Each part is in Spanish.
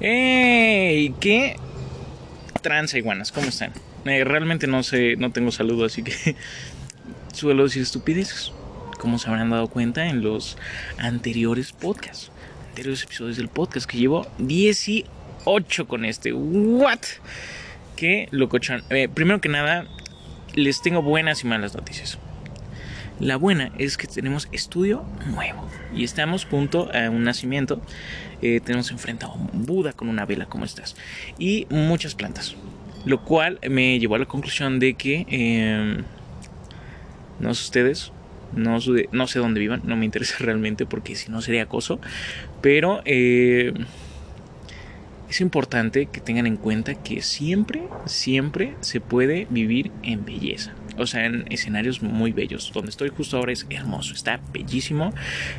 ¡Ey! ¿Qué? Transa iguanas, ¿cómo están? Eh, realmente no sé, no tengo saludo, así que suelo decir estupideces. Como se habrán dado cuenta en los anteriores podcasts, anteriores episodios del podcast, que llevo 18 con este. ¿What? Qué locochón. Eh, primero que nada, les tengo buenas y malas noticias. La buena es que tenemos estudio nuevo y estamos junto a un nacimiento. Eh, tenemos enfrente a un Buda con una vela como estas y muchas plantas. Lo cual me llevó a la conclusión de que, eh, no sé ustedes, no, no, sé dónde vivan, no me interesa realmente porque si no sería acoso, pero eh, es importante que tengan en cuenta que siempre, siempre se puede vivir en belleza. O sea, en escenarios muy bellos. Donde estoy justo ahora es hermoso, está bellísimo.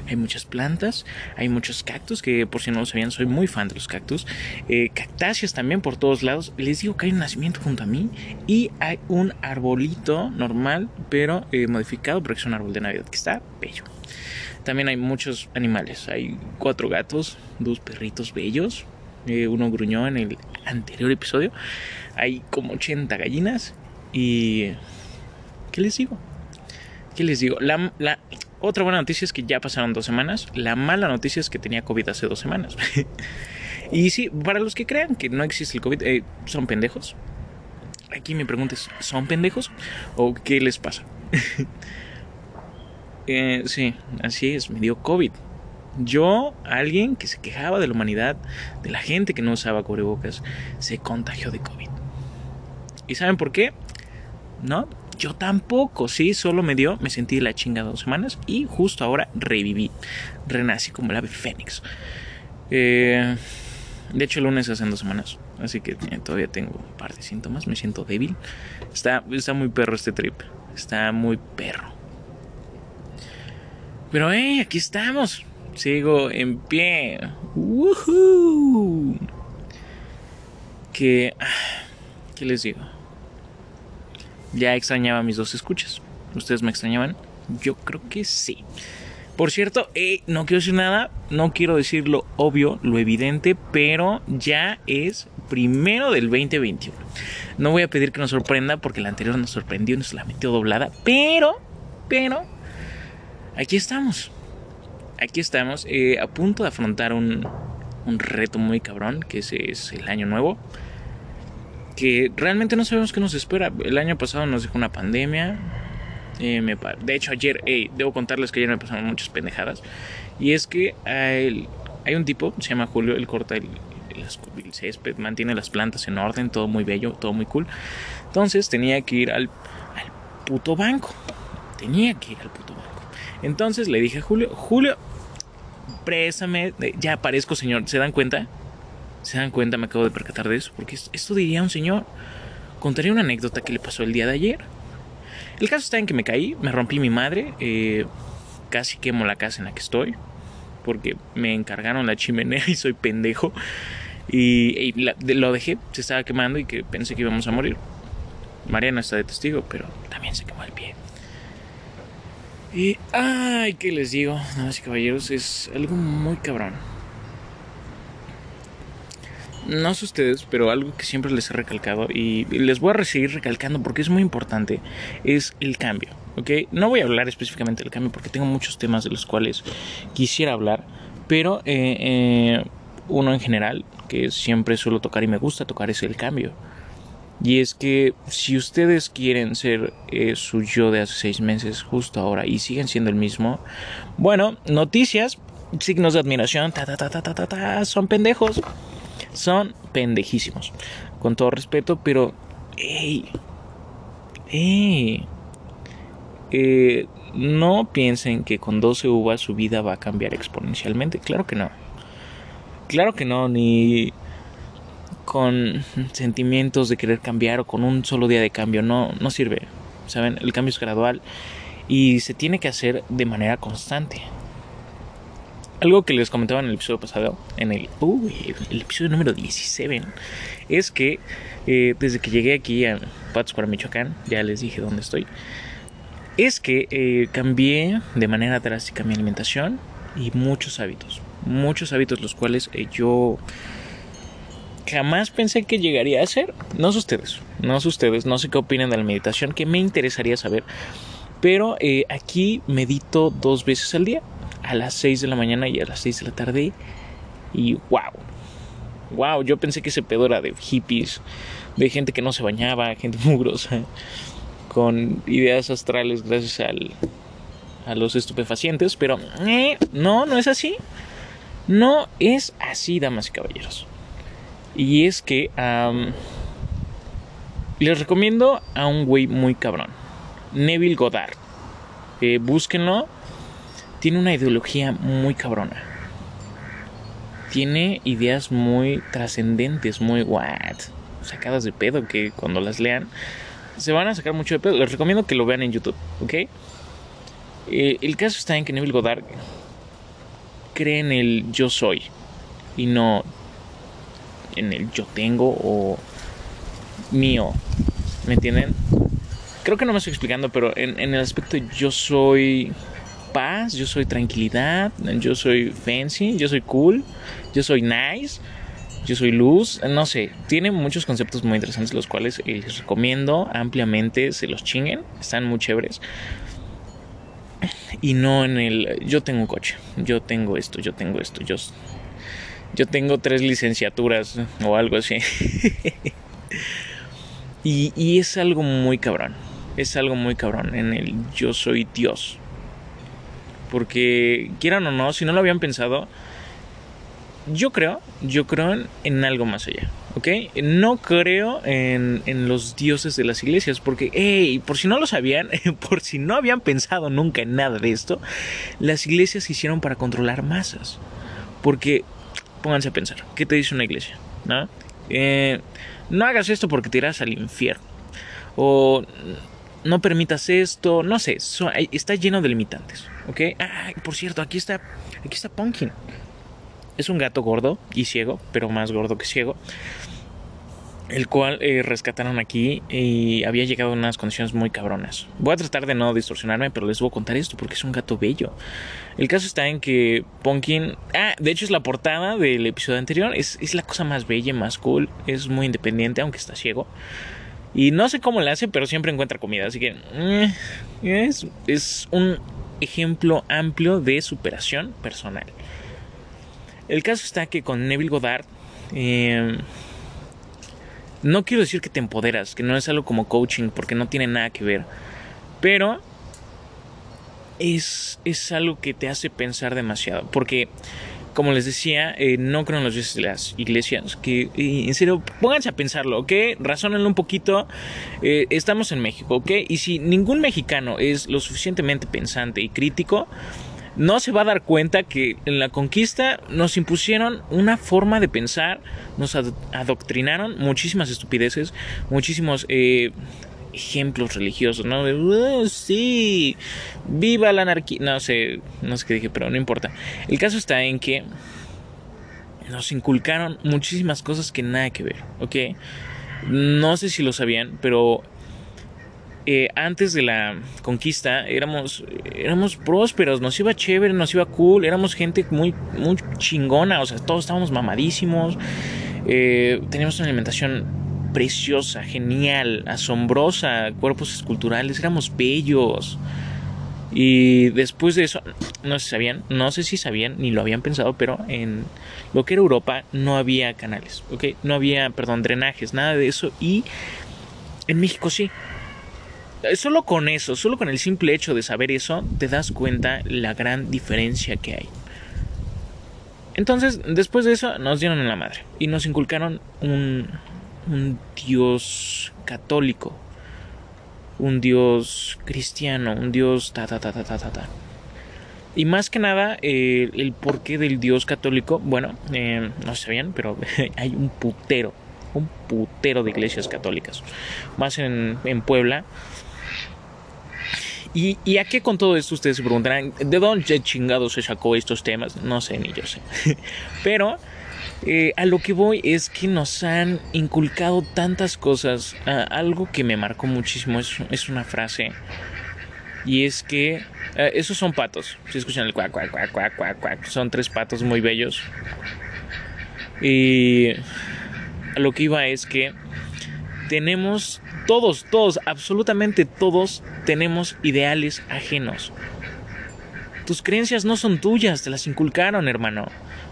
Hay muchas plantas, hay muchos cactus, que por si no lo sabían, soy muy fan de los cactus. Eh, cactáceas también por todos lados. Les digo que hay un nacimiento junto a mí y hay un arbolito normal, pero eh, modificado porque es un árbol de Navidad que está bello. También hay muchos animales. Hay cuatro gatos, dos perritos bellos, eh, uno gruñó en el anterior episodio. Hay como 80 gallinas y... ¿Qué les digo? ¿Qué les digo? La, la, otra buena noticia es que ya pasaron dos semanas. La mala noticia es que tenía COVID hace dos semanas. y sí, para los que crean que no existe el COVID, eh, son pendejos. Aquí me preguntes, ¿son pendejos? ¿O qué les pasa? eh, sí, así es, me dio COVID. Yo, alguien que se quejaba de la humanidad, de la gente que no usaba cubrebocas, se contagió de COVID. ¿Y saben por qué? ¿No? Yo tampoco, sí, solo me dio, me sentí la chinga dos semanas y justo ahora reviví, renací como el ave fénix. Eh, de hecho, el lunes hacen dos semanas, así que eh, todavía tengo un par de síntomas, me siento débil. Está, está muy perro este trip, está muy perro. Pero, hey, aquí estamos, sigo en pie. ¡Woohoo! Que, ¿qué les digo? Ya extrañaba mis dos escuchas. ¿Ustedes me extrañaban? Yo creo que sí. Por cierto, eh, no quiero decir nada, no quiero decir lo obvio, lo evidente, pero ya es primero del 2021. No voy a pedir que nos sorprenda porque la anterior nos sorprendió nos la metió doblada, pero, pero, aquí estamos. Aquí estamos eh, a punto de afrontar un, un reto muy cabrón, que ese es el año nuevo que realmente no sabemos qué nos espera. El año pasado nos dejó una pandemia. Eh, de hecho, ayer, debo contarles que ayer me pasaron muchas pendejadas. Y es que hay, un tipo, se llama Julio, él corta el, césped, mantiene las plantas en orden, todo muy bello, todo muy cool. Entonces tenía que ir al, puto banco. Tenía que ir al puto banco. Entonces le dije a Julio, Julio, présame, ya aparezco señor, ¿se dan cuenta? ¿Se dan cuenta? Me acabo de percatar de eso. Porque esto diría un señor. Contaría una anécdota que le pasó el día de ayer. El caso está en que me caí, me rompí mi madre. Eh, casi quemo la casa en la que estoy. Porque me encargaron la chimenea y soy pendejo. Y, lo dejé, se estaba quemando y que pensé que íbamos a morir. Mariana está de testigo, pero también se quemó el pie. Y, ay, ¿qué les digo? Damas y caballeros, es algo muy cabrón no sé ustedes, pero algo que siempre les he recalcado y les voy a seguir recalcando porque es muy importante, es el cambio. ¿ok? No voy a hablar específicamente del cambio porque tengo muchos temas de los cuales quisiera hablar, pero eh, eh, uno en general que siempre suelo tocar y me gusta tocar es el cambio. Y es que si ustedes quieren ser eh, su yo de hace seis meses justo ahora y siguen siendo el mismo, bueno, noticias, signos de admiración, ta, ta, ta, ta, ta, ta son pendejos son pendejísimos. Con todo respeto, pero... ¡Ey! ¡Ey! Eh, no piensen que con 12 uvas su vida va a cambiar exponencialmente. Claro que no. Claro que no, ni con sentimientos de querer cambiar o con un solo día de cambio. No, no sirve. Saben, el cambio es gradual y se tiene que hacer de manera constante. Algo que les comentaba en el episodio pasado, en el, episodio número 17, es que eh, desde que llegué aquí a Pátzcuaro, Michoacán, ya les dije dónde estoy, es que eh, cambié de manera drástica mi alimentación y muchos hábitos. Muchos hábitos los cuales eh, yo jamás pensé que llegaría a ser. No sé ustedes, no sé ustedes, no sé qué opinan de la meditación, que me interesaría saber. Pero eh, aquí medito dos veces al día, a las 6 de la mañana y a las 6 de la tarde. Y wow, wow, yo pensé que ese pedo era de hippies, de gente que no se bañaba, gente mugrosa, con ideas astrales gracias al, a los estupefacientes, pero eh, no, no es así. No es así, damas y caballeros. Y es que les recomiendo a un güey muy cabrón. Neville Goddard. Eh, búsquenlo. Tiene una ideología muy cabrona. Tiene ideas muy trascendentes, muy what. Sacadas de pedo que cuando las lean se van a sacar mucho de pedo. Les recomiendo que lo vean en YouTube, ¿ok? Eh, el caso está en que Neville Goddard cree en el yo soy y no en el yo tengo o mío. ¿Me entienden? Creo que no me estoy explicando, pero en, el aspecto yo soy yo soy tranquilidad, yo soy fancy, yo soy cool, yo soy nice, yo soy luz, no sé, tiene muchos conceptos muy interesantes los cuales les recomiendo ampliamente se los chinguen, están muy chéveres. Y no en el yo tengo un coche, yo tengo esto, yo tengo esto, yo yo tengo tres licenciaturas o algo así. y, y es algo muy cabrón. Es algo muy cabrón en el yo soy Dios. Porque quieran o no, si no lo habían pensado, yo creo, yo creo en, algo más allá. ¿ok? No creo en, en, los dioses de las iglesias, porque, hey, por si no lo sabían, por si no habían pensado nunca en nada de esto, las iglesias se hicieron para controlar masas. Porque pónganse a pensar, ¿qué te dice una iglesia? ¿No? Eh, no hagas esto porque te irás al infierno. O no permitas esto, no sé, está lleno de limitantes, ¿ok? Ah, por cierto, aquí está, aquí está Pumpkin. Es un gato gordo y ciego, pero más gordo que ciego el cual eh, rescataron aquí y había llegado en unas condiciones muy cabronas. Voy a tratar de no distorsionarme, pero les voy a contar esto porque es un gato bello. El caso está en que Pumpkin, ah, de hecho es la portada del episodio anterior, es, es la cosa más bella, más cool, es muy independiente, aunque está ciego. Y no sé cómo le hace, pero siempre encuentra comida, así que eh, es, es un ejemplo amplio de superación personal. El caso está que con Neville Goddard, eh, no quiero decir que te empoderas, que no es algo como coaching, porque no tiene nada que ver. Pero es, es algo que te hace pensar demasiado. Porque, como les decía, eh, no creo en los dioses de las iglesias. Que, en serio, pónganse a pensarlo, ¿ok? Razónenlo un poquito. Eh, estamos en México, ¿ok? Y si ningún mexicano es lo suficientemente pensante y crítico, no se va a dar cuenta que en la conquista nos impusieron una forma de pensar, nos adoctrinaron muchísimas estupideces, muchísimos eh, ejemplos religiosos, ¿no? Uh, sí, viva la anarquía, no sé, no sé qué dije, pero no importa. El caso está en que nos inculcaron muchísimas cosas que nada que ver, ¿ok? No sé si lo sabían, pero eh, antes de la conquista éramos, éramos prósperos, nos iba chévere, nos iba cool, éramos gente muy, muy chingona, o sea, todos estábamos mamadísimos, eh, teníamos una alimentación preciosa, genial, asombrosa, cuerpos esculturales, éramos bellos. Y después de eso, no sé si sabían, no sé si sabían ni lo habían pensado, pero en lo que era Europa no había canales, ¿ok? No había, perdón, drenajes, nada de eso. Y en México sí. Solo con eso, solo con el simple hecho de saber eso, te das cuenta la gran diferencia que hay. Entonces, después de eso, nos dieron en la madre y nos inculcaron un, un Dios católico, un Dios cristiano, un Dios ta ta ta ta ta ta. ta. Y más que nada, eh, el porqué del Dios católico, bueno, eh, no sé bien, pero hay un putero, un putero de iglesias católicas. Más en, en Puebla, ¿Y, a qué con todo esto ustedes se preguntarán? ¿De dónde chingado se sacó estos temas? No sé, ni yo sé. Pero eh, a lo que voy es que nos han inculcado tantas cosas. Ah, algo que me marcó muchísimo es, una frase. Y es que eh, esos son patos. Si escuchan el cuac, cuac, cuac, cuac, cuac, cuac. Son tres patos muy bellos. Y a lo que iba es que tenemos todos, todos, absolutamente todos tenemos ideales ajenos. Tus creencias no son tuyas, te las inculcaron, hermano.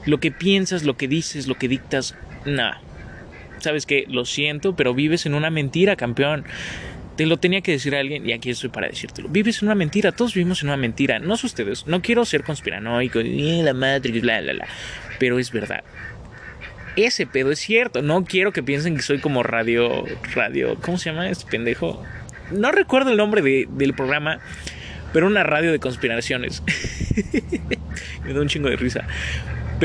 Lo que piensas, lo que dices, lo que dictas, nada. Sabes que lo siento, pero vives en una mentira, campeón. Te lo tenía que decir a alguien y aquí estoy para decírtelo. Vives en una mentira, todos vivimos en una mentira. No sé ustedes, no quiero ser conspiranoico, eh, la Matrix, bla, bla, bla. Pero es verdad. Ese pedo es cierto. No quiero que piensen que soy como radio. Radio. ¿Cómo se llama este pendejo? No recuerdo el nombre del programa. Pero una radio de conspiraciones. Me da un chingo de risa.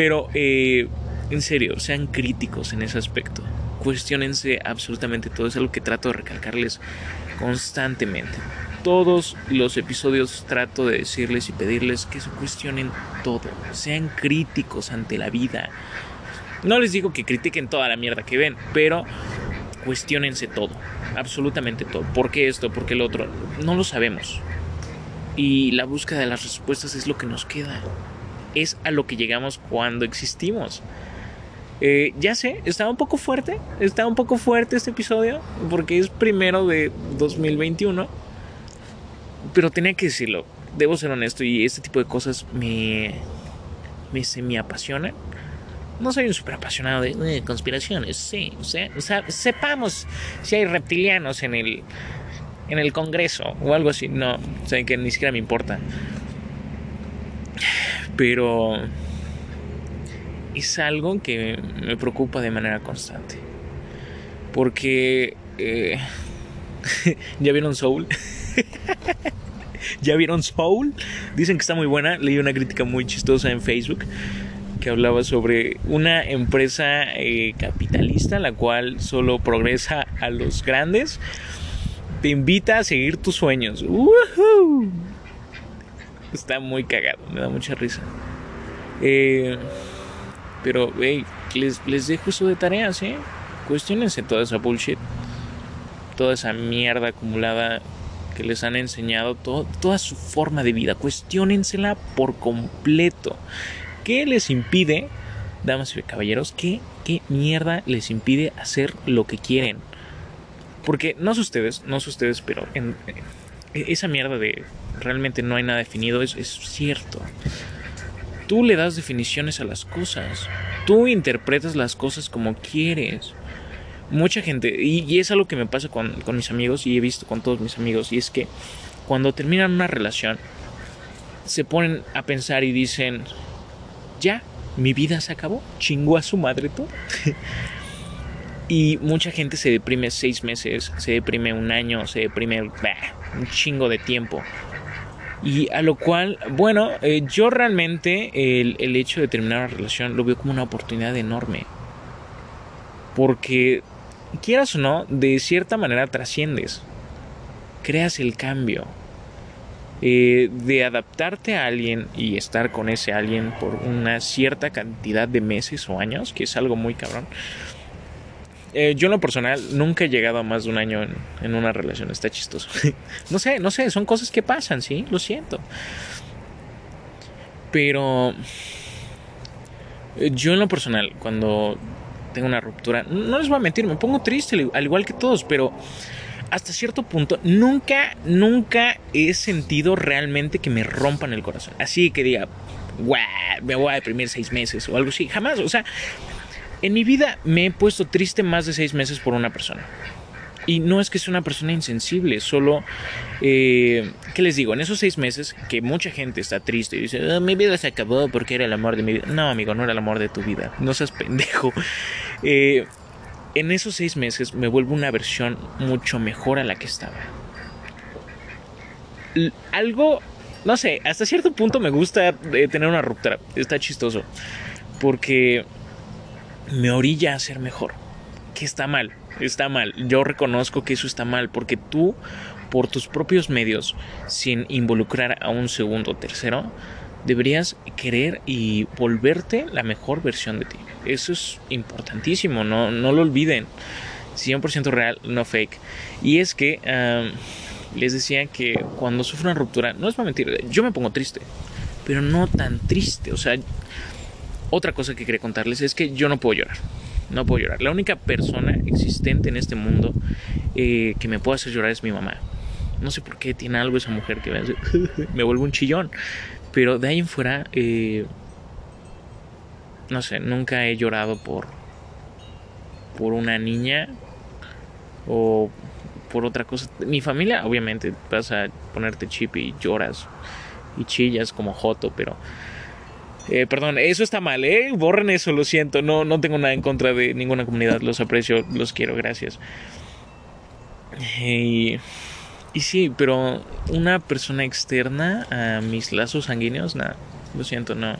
Pero, eh, en serio, sean críticos en ese aspecto. Cuestiónense absolutamente todo. Es algo que trato de recalcarles constantemente. Todos los episodios trato de decirles y pedirles que se cuestionen todo. Sean críticos ante la vida no les digo que critiquen toda la mierda que ven, pero cuestionense todo, absolutamente todo. ¿Por qué esto? ¿Por qué el otro? No lo sabemos. Y la búsqueda de las respuestas es lo que nos queda. Es a lo que llegamos cuando existimos. Eh, ya sé, está un poco fuerte, está un poco fuerte este episodio, porque es primero de 2021. Pero tenía que decirlo, debo ser honesto y este tipo de cosas me, me semi apasionan no soy un super apasionado de, conspiraciones, sí. O sea, sepamos si hay reptilianos en el, en el Congreso o algo así. No, o que ni siquiera me importa. Pero es algo que me preocupa de manera constante. Porque... Eh, ¿Ya vieron Soul? ¿Ya vieron Soul? Dicen que está muy buena. Leí una crítica muy chistosa en Facebook que hablaba sobre una empresa eh, capitalista la cual solo progresa a los grandes. Te invita a seguir tus sueños. Está muy cagado, me da mucha risa. Eh, pero, hey, les, les dejo eso de tareas, ¿eh? Cuestionense toda esa bullshit. Toda esa mierda acumulada que les han enseñado, toda su forma de vida. Cuestiónensela por completo. ¿Qué les impide, damas y caballeros, qué, qué mierda les impide hacer lo que quieren? Porque no sé ustedes, no sé ustedes, pero en, esa mierda de realmente no hay nada definido es, es cierto. Tú le das definiciones a las cosas. Tú interpretas las cosas como quieres. Mucha gente, y, es algo que me pasa con, con mis amigos y he visto con todos mis amigos, y es que cuando terminan una relación, se ponen a pensar y dicen, ya, mi vida se acabó, chingó a su madre todo. y mucha gente se deprime seis meses, se deprime un año, se deprime un chingo de tiempo. Y a lo cual, bueno, eh, yo realmente el, el hecho de terminar una relación lo veo como una oportunidad enorme. Porque, quieras o no, de cierta manera trasciendes. Creas el cambio eh, de adaptarte a alguien y estar con ese alguien por una cierta cantidad de meses o años, que es algo muy cabrón. Eh, yo en lo personal nunca he llegado a más de un año en, una relación, está chistoso. no sé, no sé, son cosas que pasan, sí, lo siento. Pero eh, yo en lo personal, cuando tengo una ruptura, no les voy a mentir, me pongo triste, al igual que todos, pero hasta cierto punto, nunca, nunca he sentido realmente que me rompan el corazón. Así que diga, me voy a deprimir seis meses o algo así. Jamás, o sea, en mi vida me he puesto triste más de seis meses por una persona. Y no es que sea una persona insensible, solo, eh, ¿qué les digo? En esos seis meses que mucha gente está triste y dice, ah, mi vida se acabó porque era el amor de mi vida. No, amigo, no era el amor de tu vida. No seas pendejo. Eh, en esos seis meses me vuelvo una versión mucho mejor a la que estaba. algo, no sé, hasta cierto punto me gusta eh, tener una ruptura. Está chistoso. Porque me orilla a ser mejor. Que está mal, está mal. Yo reconozco que eso está mal. Porque tú, por tus propios medios, sin involucrar a un segundo o tercero, deberías querer y volverte la mejor versión de ti. Eso es importantísimo, no, no lo olviden. 100% real, no fake. Y es que les decía que cuando sufro una ruptura, no es para mentir, yo me pongo triste, pero no tan triste. O sea, otra cosa que quería contarles es que yo no puedo llorar. No puedo llorar. La única persona existente en este mundo eh, que me puede hacer llorar es mi mamá. No sé por qué tiene algo esa mujer que me vuelve un chillón. Pero de ahí en fuera. Eh, no sé, nunca he llorado por. Por una niña. O por otra cosa. Mi familia, obviamente, vas a ponerte chip y lloras. Y chillas como Joto, pero eh, perdón, eso está mal, ¿eh? Borren eso, lo siento. No, no tengo nada en contra de ninguna comunidad. Los aprecio, los quiero, gracias. Y, y sí, pero una persona externa a mis lazos sanguíneos, nada. Lo siento, no.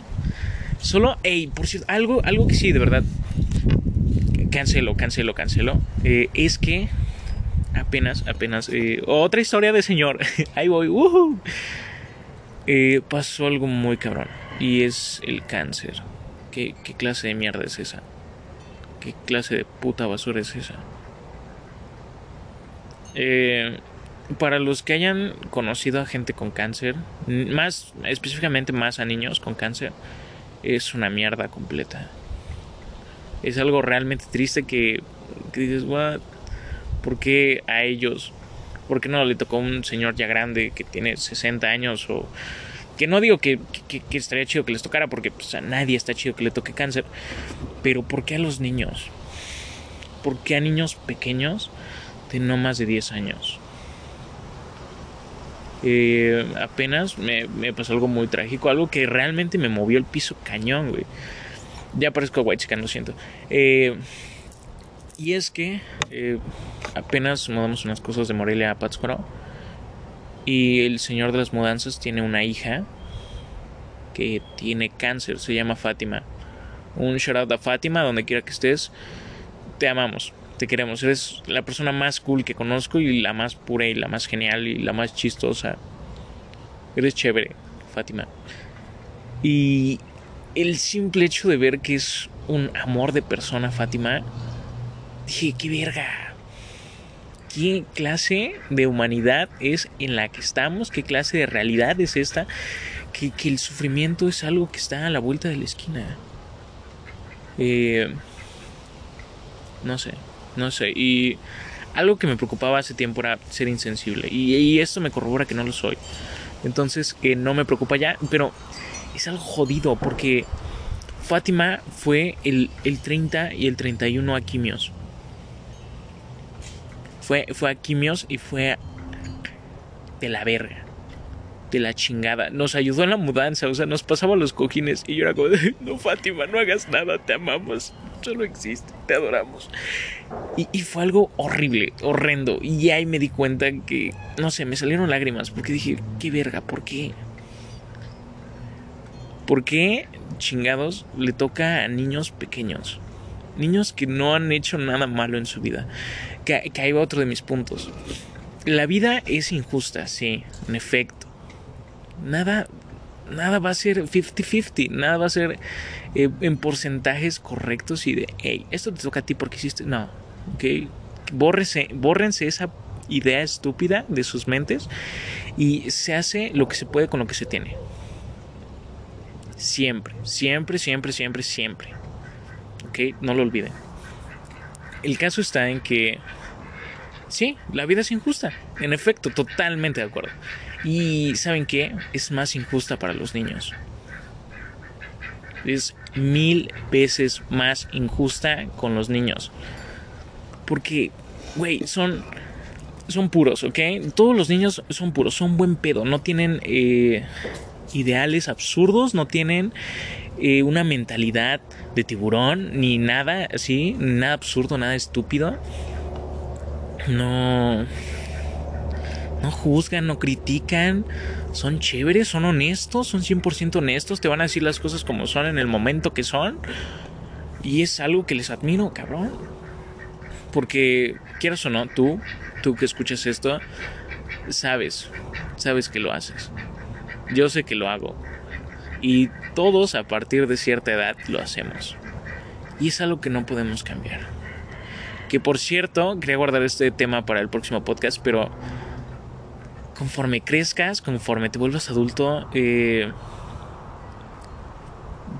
Solo, hey, por cierto, algo, algo que sí, de verdad. Cancelo, cancelo, cancelo. Eh, es que apenas, apenas. Eh, otra historia de señor. Ahí voy. Eh, pasó algo muy cabrón y es el cáncer. ¿Qué, clase de mierda es esa? ¿Qué clase de puta basura es esa? Eh, para los que hayan conocido a gente con cáncer, más específicamente más a niños con cáncer, es una mierda completa. Es algo realmente triste que, que dices, what? ¿Por qué a ellos? ¿Por qué no le tocó a un señor ya grande que tiene 60 años o que no digo que, estaría chido que les tocara, porque pues, a nadie está chido que le toque cáncer. Pero ¿por qué a los niños? ¿Por qué a niños pequeños de no más de 10 años? Eh, apenas me, pasó algo muy trágico, algo que realmente me movió el piso cañón, güey. Ya parezco white chican, lo siento. Eh, y es que eh, apenas mudamos unas cosas de Morelia a Pátzcuaro y el señor de las mudanzas tiene una hija que tiene cáncer, se llama Fátima. Un shout out a Fátima, donde quiera que estés. Te amamos, te queremos. Eres la persona más cool que conozco y la más pura y la más genial y la más chistosa. Eres chévere, Fátima. Y el simple hecho de ver que es un amor de persona, Fátima, dije, qué verga qué clase de humanidad es en la que estamos, qué clase de realidad es esta, que, el sufrimiento es algo que está a la vuelta de la esquina. Eh, no sé, no sé. Y algo que me preocupaba hace tiempo era ser insensible. Y, esto me corrobora que no lo soy. Entonces, que no me preocupa ya. Pero es algo jodido porque Fátima fue el, el 30 y el 31 a quimios. Fue, fue a quimios y fue de la verga. De la chingada. Nos ayudó en la mudanza, o sea, nos pasaba los cojines y yo era como, no, Fátima, no hagas nada, te amamos, solo existe, te adoramos. Y, y, fue algo horrible, horrendo. Y ahí me di cuenta que, no sé, me salieron lágrimas porque dije, qué verga, ¿por qué? ¿Por qué chingados le toca a niños pequeños? Niños que no han hecho nada malo en su vida que, ahí va otro de mis puntos. La vida es injusta, sí, en efecto. Nada, nada va a ser 50-50, nada va a ser eh, en porcentajes correctos y de, hey, esto te toca a ti porque hiciste. No, ok. Bórrense esa idea estúpida de sus mentes y se hace lo que se puede con lo que se tiene. Siempre, siempre, siempre, siempre, siempre. Ok, no lo olviden. El caso está en que sí, la vida es injusta. En efecto, totalmente de acuerdo. Y ¿saben qué? Es más injusta para los niños. Es mil veces más injusta con los niños. Porque, güey, son, son puros, ¿ok? Todos los niños son puros, son buen pedo. No tienen eh, ideales absurdos, no tienen eh, una mentalidad de tiburón, ni nada así, nada absurdo, nada estúpido. No. No juzgan, no critican. Son chéveres, son honestos, son 100% honestos. Te van a decir las cosas como son en el momento que son. Y es algo que les admiro, cabrón. Porque, quieras o no, tú, tú que escuchas esto, sabes, sabes que lo haces. Yo sé que lo hago. Y todos a partir de cierta edad lo hacemos. Y es algo que no podemos cambiar. Que por cierto, quería guardar este tema para el próximo podcast, pero conforme crezcas, conforme te vuelvas adulto, eh,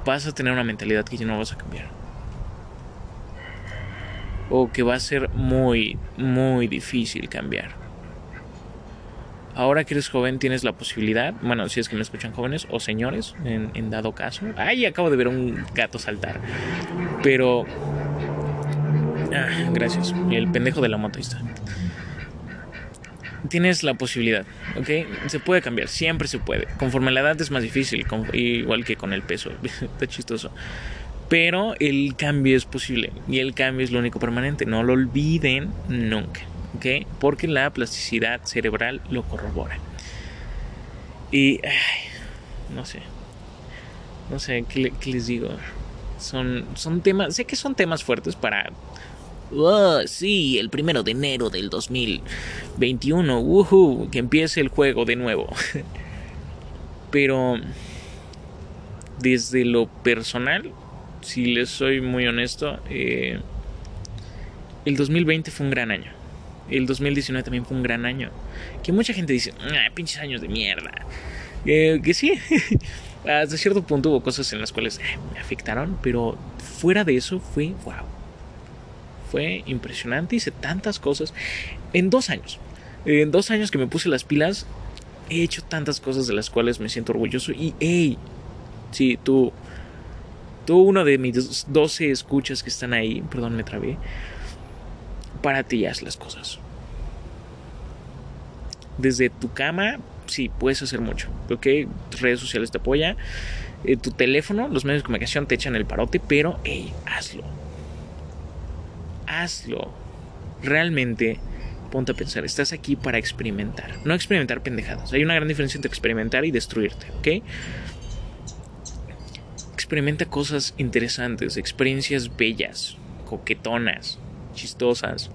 vas a tener una mentalidad que ya no vas a cambiar. o que va a ser muy, muy difícil cambiar. Ahora que eres joven tienes la posibilidad, bueno, si es que me escuchan jóvenes o señores, en, dado caso. Ay, acabo de ver un gato saltar. Pero... Ah, gracias. El pendejo de la moto está. Tienes la posibilidad, ¿ok? Se puede cambiar, siempre se puede. Conforme la edad es más difícil, igual que con el peso. está chistoso. Pero el cambio es posible y el cambio es lo único permanente. No lo olviden nunca. Porque la plasticidad cerebral lo corrobora. Y, no sé, no sé, ¿qué, les digo? Son, son temas, sé que son temas fuertes para... Sí, el primero de enero del 2021, uh que empiece el juego de nuevo. Pero desde lo personal, si les soy muy honesto, eh, el 2020 fue un gran año el 2019 también fue un gran año. Que mucha gente dice, ah, pinches años de mierda. que sí, hasta cierto punto hubo cosas en las cuales eh, me afectaron, pero fuera de eso fue wow. Fue impresionante, hice tantas cosas en dos años. En dos años que me puse las pilas, he hecho tantas cosas de las cuales me siento orgulloso. Y, hey, sí, tú, tú uno de mis 12 escuchas que están ahí, perdón, me trabé para ti haz las cosas. Desde tu cama, sí, puedes hacer mucho. ¿Ok? Redes sociales te apoyan. Eh, tu teléfono, los medios de comunicación te echan el parote, pero, hey, hazlo. Hazlo. Realmente, ponte a pensar, estás aquí para experimentar. No experimentar pendejadas. Hay una gran diferencia entre experimentar y destruirte, ¿ok? Experimenta cosas interesantes, experiencias bellas, coquetonas, chistosas.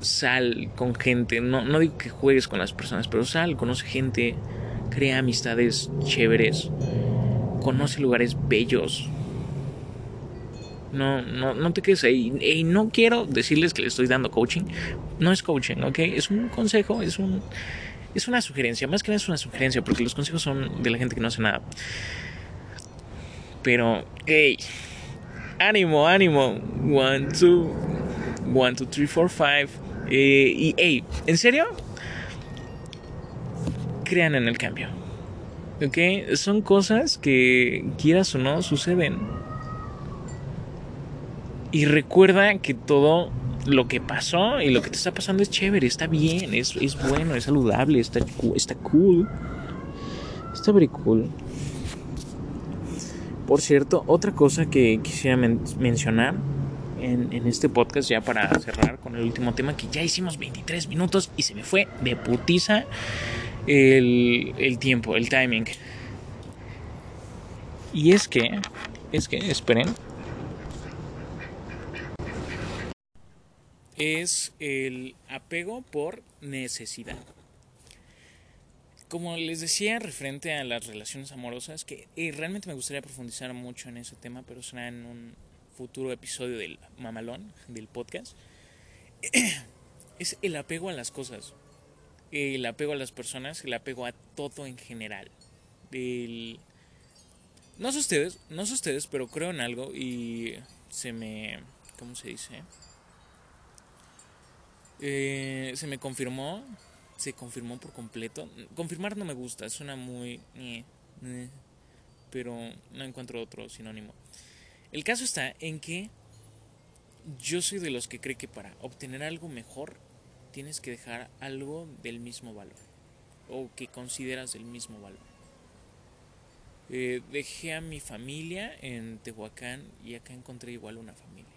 Sal con gente, no, no digo que juegues con las personas, pero sal, conoce gente, crea amistades chéveres, conoce lugares bellos. No, no, no te quedes ahí. Y no quiero decirles que le estoy dando coaching. No es coaching, ¿ok? Es un consejo, es un, es una sugerencia. Más que nada es una sugerencia, porque los consejos son de la gente que no hace nada. Pero, hey, ánimo, ánimo. One, two. 1, 2, 3, 4, 5. y, hey, ¿en serio? Crean en el cambio. ¿Ok? Son cosas que, quieras o no, suceden. Y recuerda que todo lo que pasó y lo que te está pasando es chévere, está bien, es, es bueno, es saludable, está, está cool. Está very cool. Por cierto, otra cosa que quisiera mencionar en, este podcast ya para cerrar con el último tema que ya hicimos 23 minutos y se me fue de putiza el, el tiempo, el timing. Y es que, es que, esperen. Es el apego por necesidad. Como les decía, referente a las relaciones amorosas, que eh, realmente me gustaría profundizar mucho en ese tema, pero será en un futuro episodio del mamalón, del podcast, es el apego a las cosas, el apego a las personas, el apego a todo en general. No sé ustedes, no sé ustedes, pero creo en algo y se me... ¿Cómo se dice? Eh, se me confirmó, se confirmó por completo. Confirmar no me gusta, suena muy... Eh, eh, pero no encuentro otro sinónimo. El caso está en que yo soy de los que cree que para obtener algo mejor tienes que dejar algo del mismo valor o que consideras del mismo valor. Eh, dejé a mi familia en Tehuacán y acá encontré igual una familia.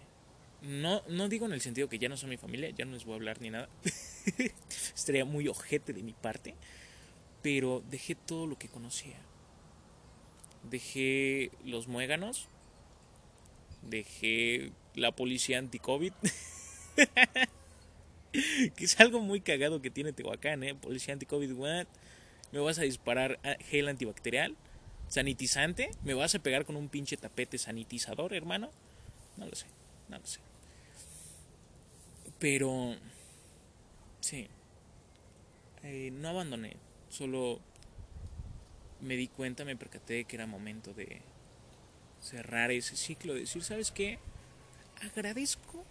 No, no digo en el sentido que ya no son mi familia, ya no les voy a hablar ni nada. Estaría muy ojete de mi parte. Pero dejé todo lo que conocía. Dejé los muéganos, dejé la policía anti-COVID. que es algo muy cagado que tiene Tehuacán, ¿eh? Policía anti-COVID, what? ¿Me vas a disparar gel antibacterial? ¿Sanitizante? ¿Me vas a pegar con un pinche tapete sanitizador, hermano? No lo sé, no lo sé. Pero... Sí. Eh, no abandoné, solo me di cuenta, me percaté que era momento de cerrar ese ciclo, decir, ¿sabes qué? Agradezco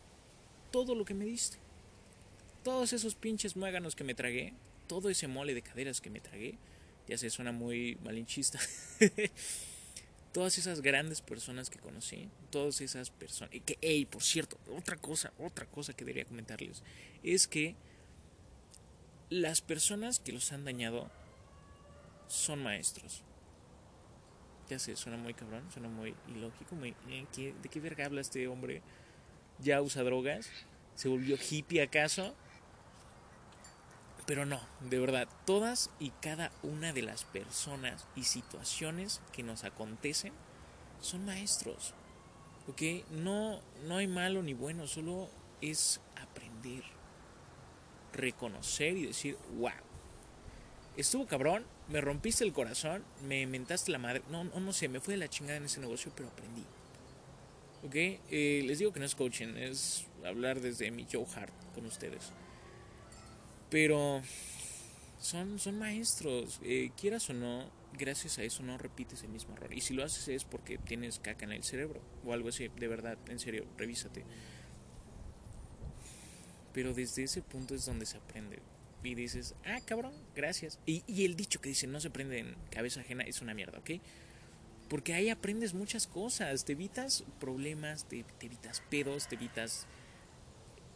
todo lo que me diste. Todos esos pinches muéganos que me tragué, todo ese mole de caderas que me tragué, ya se suena muy malinchista. todas esas grandes personas que conocí, todas esas personas, y que, hey, por cierto, otra cosa, otra cosa que debería comentarles, es que las personas que los han dañado son maestros. Ya sé, suena muy cabrón, suena muy ilógico, muy, eh, ¿de qué verga habla este hombre? ¿Ya usa drogas? ¿Se volvió hippie acaso? Pero no, de verdad, todas y cada una de las personas y situaciones que nos acontecen son maestros. ¿Ok? No, no hay malo ni bueno, solo es aprender, reconocer y decir, wow, estuvo cabrón, me rompiste el corazón, me mentaste la madre. No, no, no sé, me fue de la chingada en ese negocio, pero aprendí. ¿Ok? Eh, les digo que no es coaching, es hablar desde mi Joe Hart con ustedes. Pero son, son maestros, eh, quieras o no, gracias a eso no repites el mismo error. Y si lo haces es porque tienes caca en el cerebro o algo así, de verdad, en serio, revísate. Pero desde ese punto es donde se aprende. Y dices, ah, cabrón, gracias. Y, y el dicho que dice no se aprende en cabeza ajena es una mierda, ¿ok? Porque ahí aprendes muchas cosas, te evitas problemas, te, te evitas pedos, te evitas...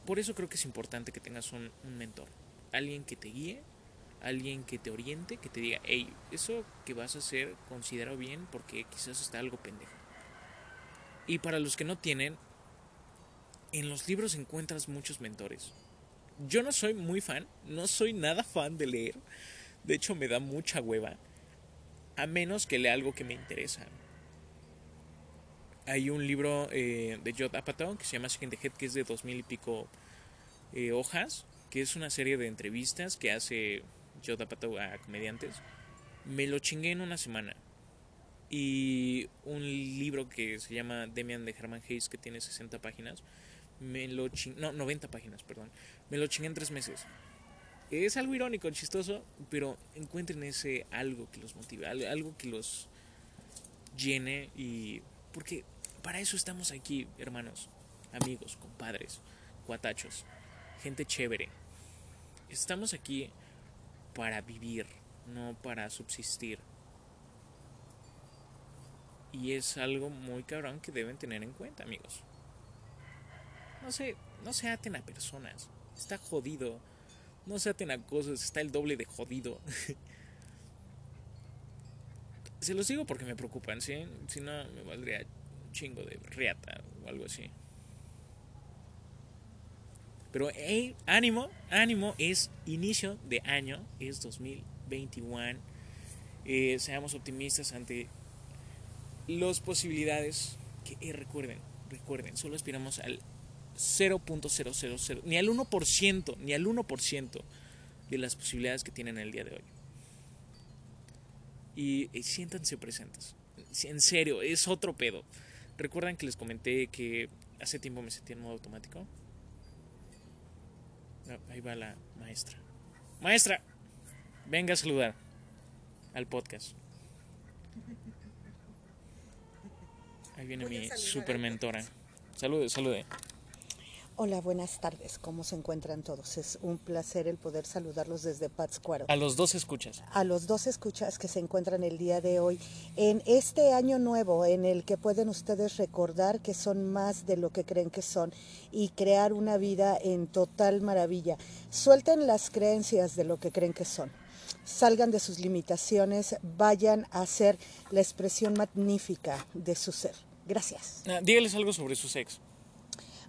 Por eso creo que es importante que tengas un, un mentor alguien que te guíe, alguien que te oriente, que te diga, hey, eso que vas a hacer, considera bien porque quizás está algo pendejo. Y para los que no tienen, en los libros encuentras muchos mentores. Yo no soy muy fan, no soy nada fan de leer, de hecho me da mucha hueva, a menos que lea algo que me interesa. Hay un libro eh, de Judd Apatow que se llama Second Head, que es de dos mil y pico eh, hojas, que es una serie de entrevistas que hace Joe Apatow a comediantes. Me lo chingué en una semana. Y un libro que se llama Demian de Herman Hayes, que tiene 60 páginas, me lo chingué, no, 90 páginas, perdón, me lo chingué en tres meses. Es algo irónico, chistoso, pero encuentren ese algo que los motive, algo que los llene y... Porque para eso estamos aquí, hermanos, amigos, compadres, cuatachos gente chévere. Estamos aquí para vivir, no para subsistir. Y es algo muy cabrón que deben tener en cuenta, amigos. No se, no se aten a personas. Está jodido. No se aten a cosas. Está el doble de jodido. se los digo porque me preocupan, ¿sí? Si no, me valdría chingo de riata o algo así. Pero hey, ánimo, ánimo, es inicio de año, es 2021. Eh, seamos optimistas ante las posibilidades que eh, recuerden, recuerden, solo aspiramos al 0.000, ni al 1%, ni al 1% de las posibilidades que tienen el día de hoy. Y eh, siéntanse presentes. En serio, es otro pedo. Recuerdan que les comenté que hace tiempo me sentí en modo automático ahí va la maestra. Maestra, venga a saludar al podcast. Ahí viene mi super mentora. Salude, salude. Hola, buenas tardes. ¿Cómo se encuentran todos? Es un placer el poder saludarlos desde Pátzcuaro. A los dos escuchas. A los dos escuchas que se encuentran el día de hoy en este año nuevo en el que pueden ustedes recordar que son más de lo que creen que son y crear una vida en total maravilla. Suelten las creencias de lo que creen que son salgan de sus limitaciones, vayan a ser la expresión magnífica de su ser. Gracias. Ah, dígales algo sobre su sexo.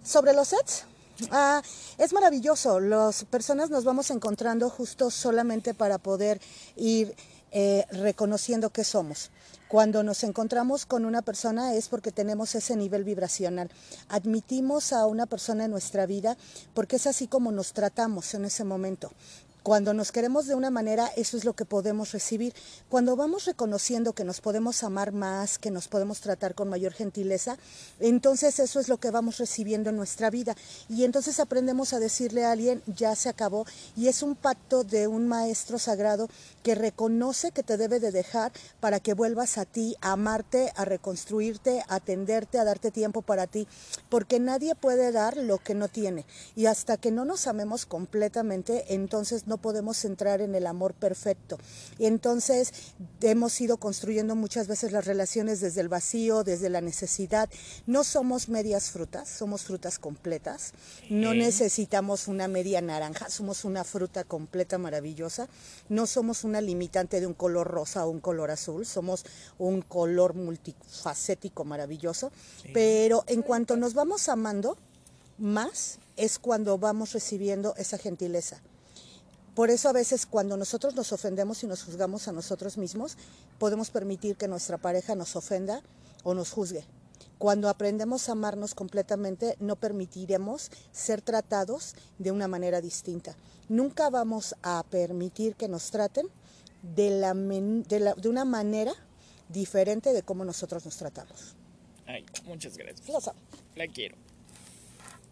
Sobre los sets, ah, es maravilloso. Las personas nos vamos encontrando justo solamente para poder ir eh, reconociendo que somos. Cuando nos encontramos con una persona es porque tenemos ese nivel vibracional. Admitimos a una persona en nuestra vida porque es así como nos tratamos en ese momento. Cuando nos queremos de una manera, eso es lo que podemos recibir. Cuando vamos reconociendo que nos podemos amar más, que nos podemos tratar con mayor gentileza, entonces eso es lo que vamos recibiendo en nuestra vida. Y entonces aprendemos a decirle a alguien, ya se acabó. Y es un pacto de un maestro sagrado que reconoce que te debe de dejar para que vuelvas a ti, a amarte, a reconstruirte, a atenderte, a darte tiempo para ti. Porque nadie puede dar lo que no tiene. Y hasta que no nos amemos completamente, entonces no podemos entrar en el amor perfecto. Y entonces hemos ido construyendo muchas veces las relaciones desde el vacío, desde la necesidad. No somos medias frutas, somos frutas completas. No necesitamos una media naranja, somos una fruta completa maravillosa. No somos una limitante de un color rosa o un color azul, somos un color multifacético maravilloso. Pero en cuanto nos vamos amando, más es cuando vamos recibiendo esa gentileza. Por eso a veces cuando nosotros nos ofendemos y nos juzgamos a nosotros mismos, podemos permitir que nuestra pareja nos ofenda o nos juzgue. Cuando aprendemos a amarnos completamente, no permitiremos ser tratados de una manera distinta. Nunca vamos a permitir que nos traten de, la de, de una manera diferente de cómo nosotros nos tratamos. Ay, muchas gracias. La quiero.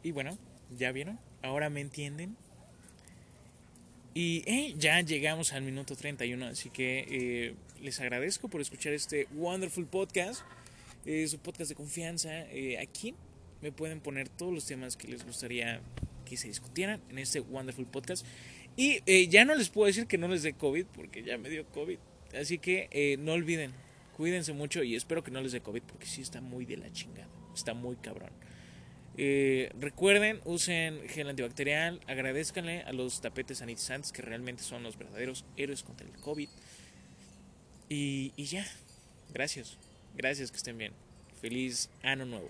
Y bueno, ¿ya vieron? Ahora me entienden. Y eh, ya llegamos al minuto 31, así que eh, les agradezco por escuchar este wonderful podcast. Es un podcast de confianza. Eh, aquí me pueden poner todos los temas que les gustaría que se discutieran en este wonderful podcast. Y ya no les puedo decir que no les dé COVID, porque ya me dio COVID. Así que no olviden, cuídense mucho y espero que no les dé COVID, porque sí está muy de la chingada. Está muy cabrón. Eh, recuerden, usen gel antibacterial, agradezcanle a los tapetes sanitizantes que realmente son los verdaderos héroes contra el COVID. Y, y ya, gracias, gracias que estén bien. Feliz año nuevo.